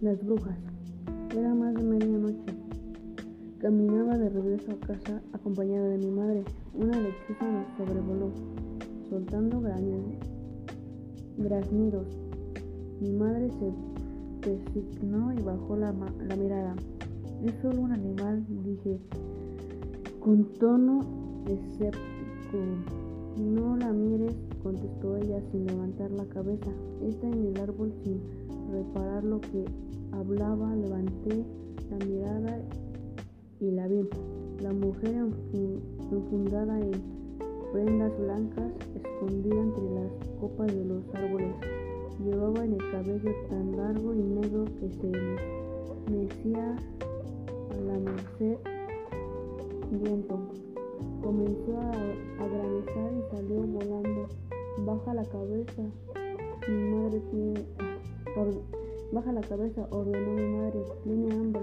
Las brujas. Era más de medianoche. Caminaba de regreso a casa acompañada de mi madre. Una lechuza nos sobrevoló, soltando graznidos. Mi madre se persignó y bajó la, la mirada. Es solo un animal, dije, con tono escéptico. No la mires, contestó ella sin levantar la cabeza. Está en el árbol sin reparar lo que hablaba, levanté la mirada y la vi. La mujer enfundada en prendas blancas, escondida entre las copas de los árboles, llevaba en el cabello tan largo y negro que se mecía a la merced viento. Comenzó a, a granizar y salió volando. Baja la cabeza. Mi madre tiene Baja la cabeza, ordenó mi madre. Tiene hambre.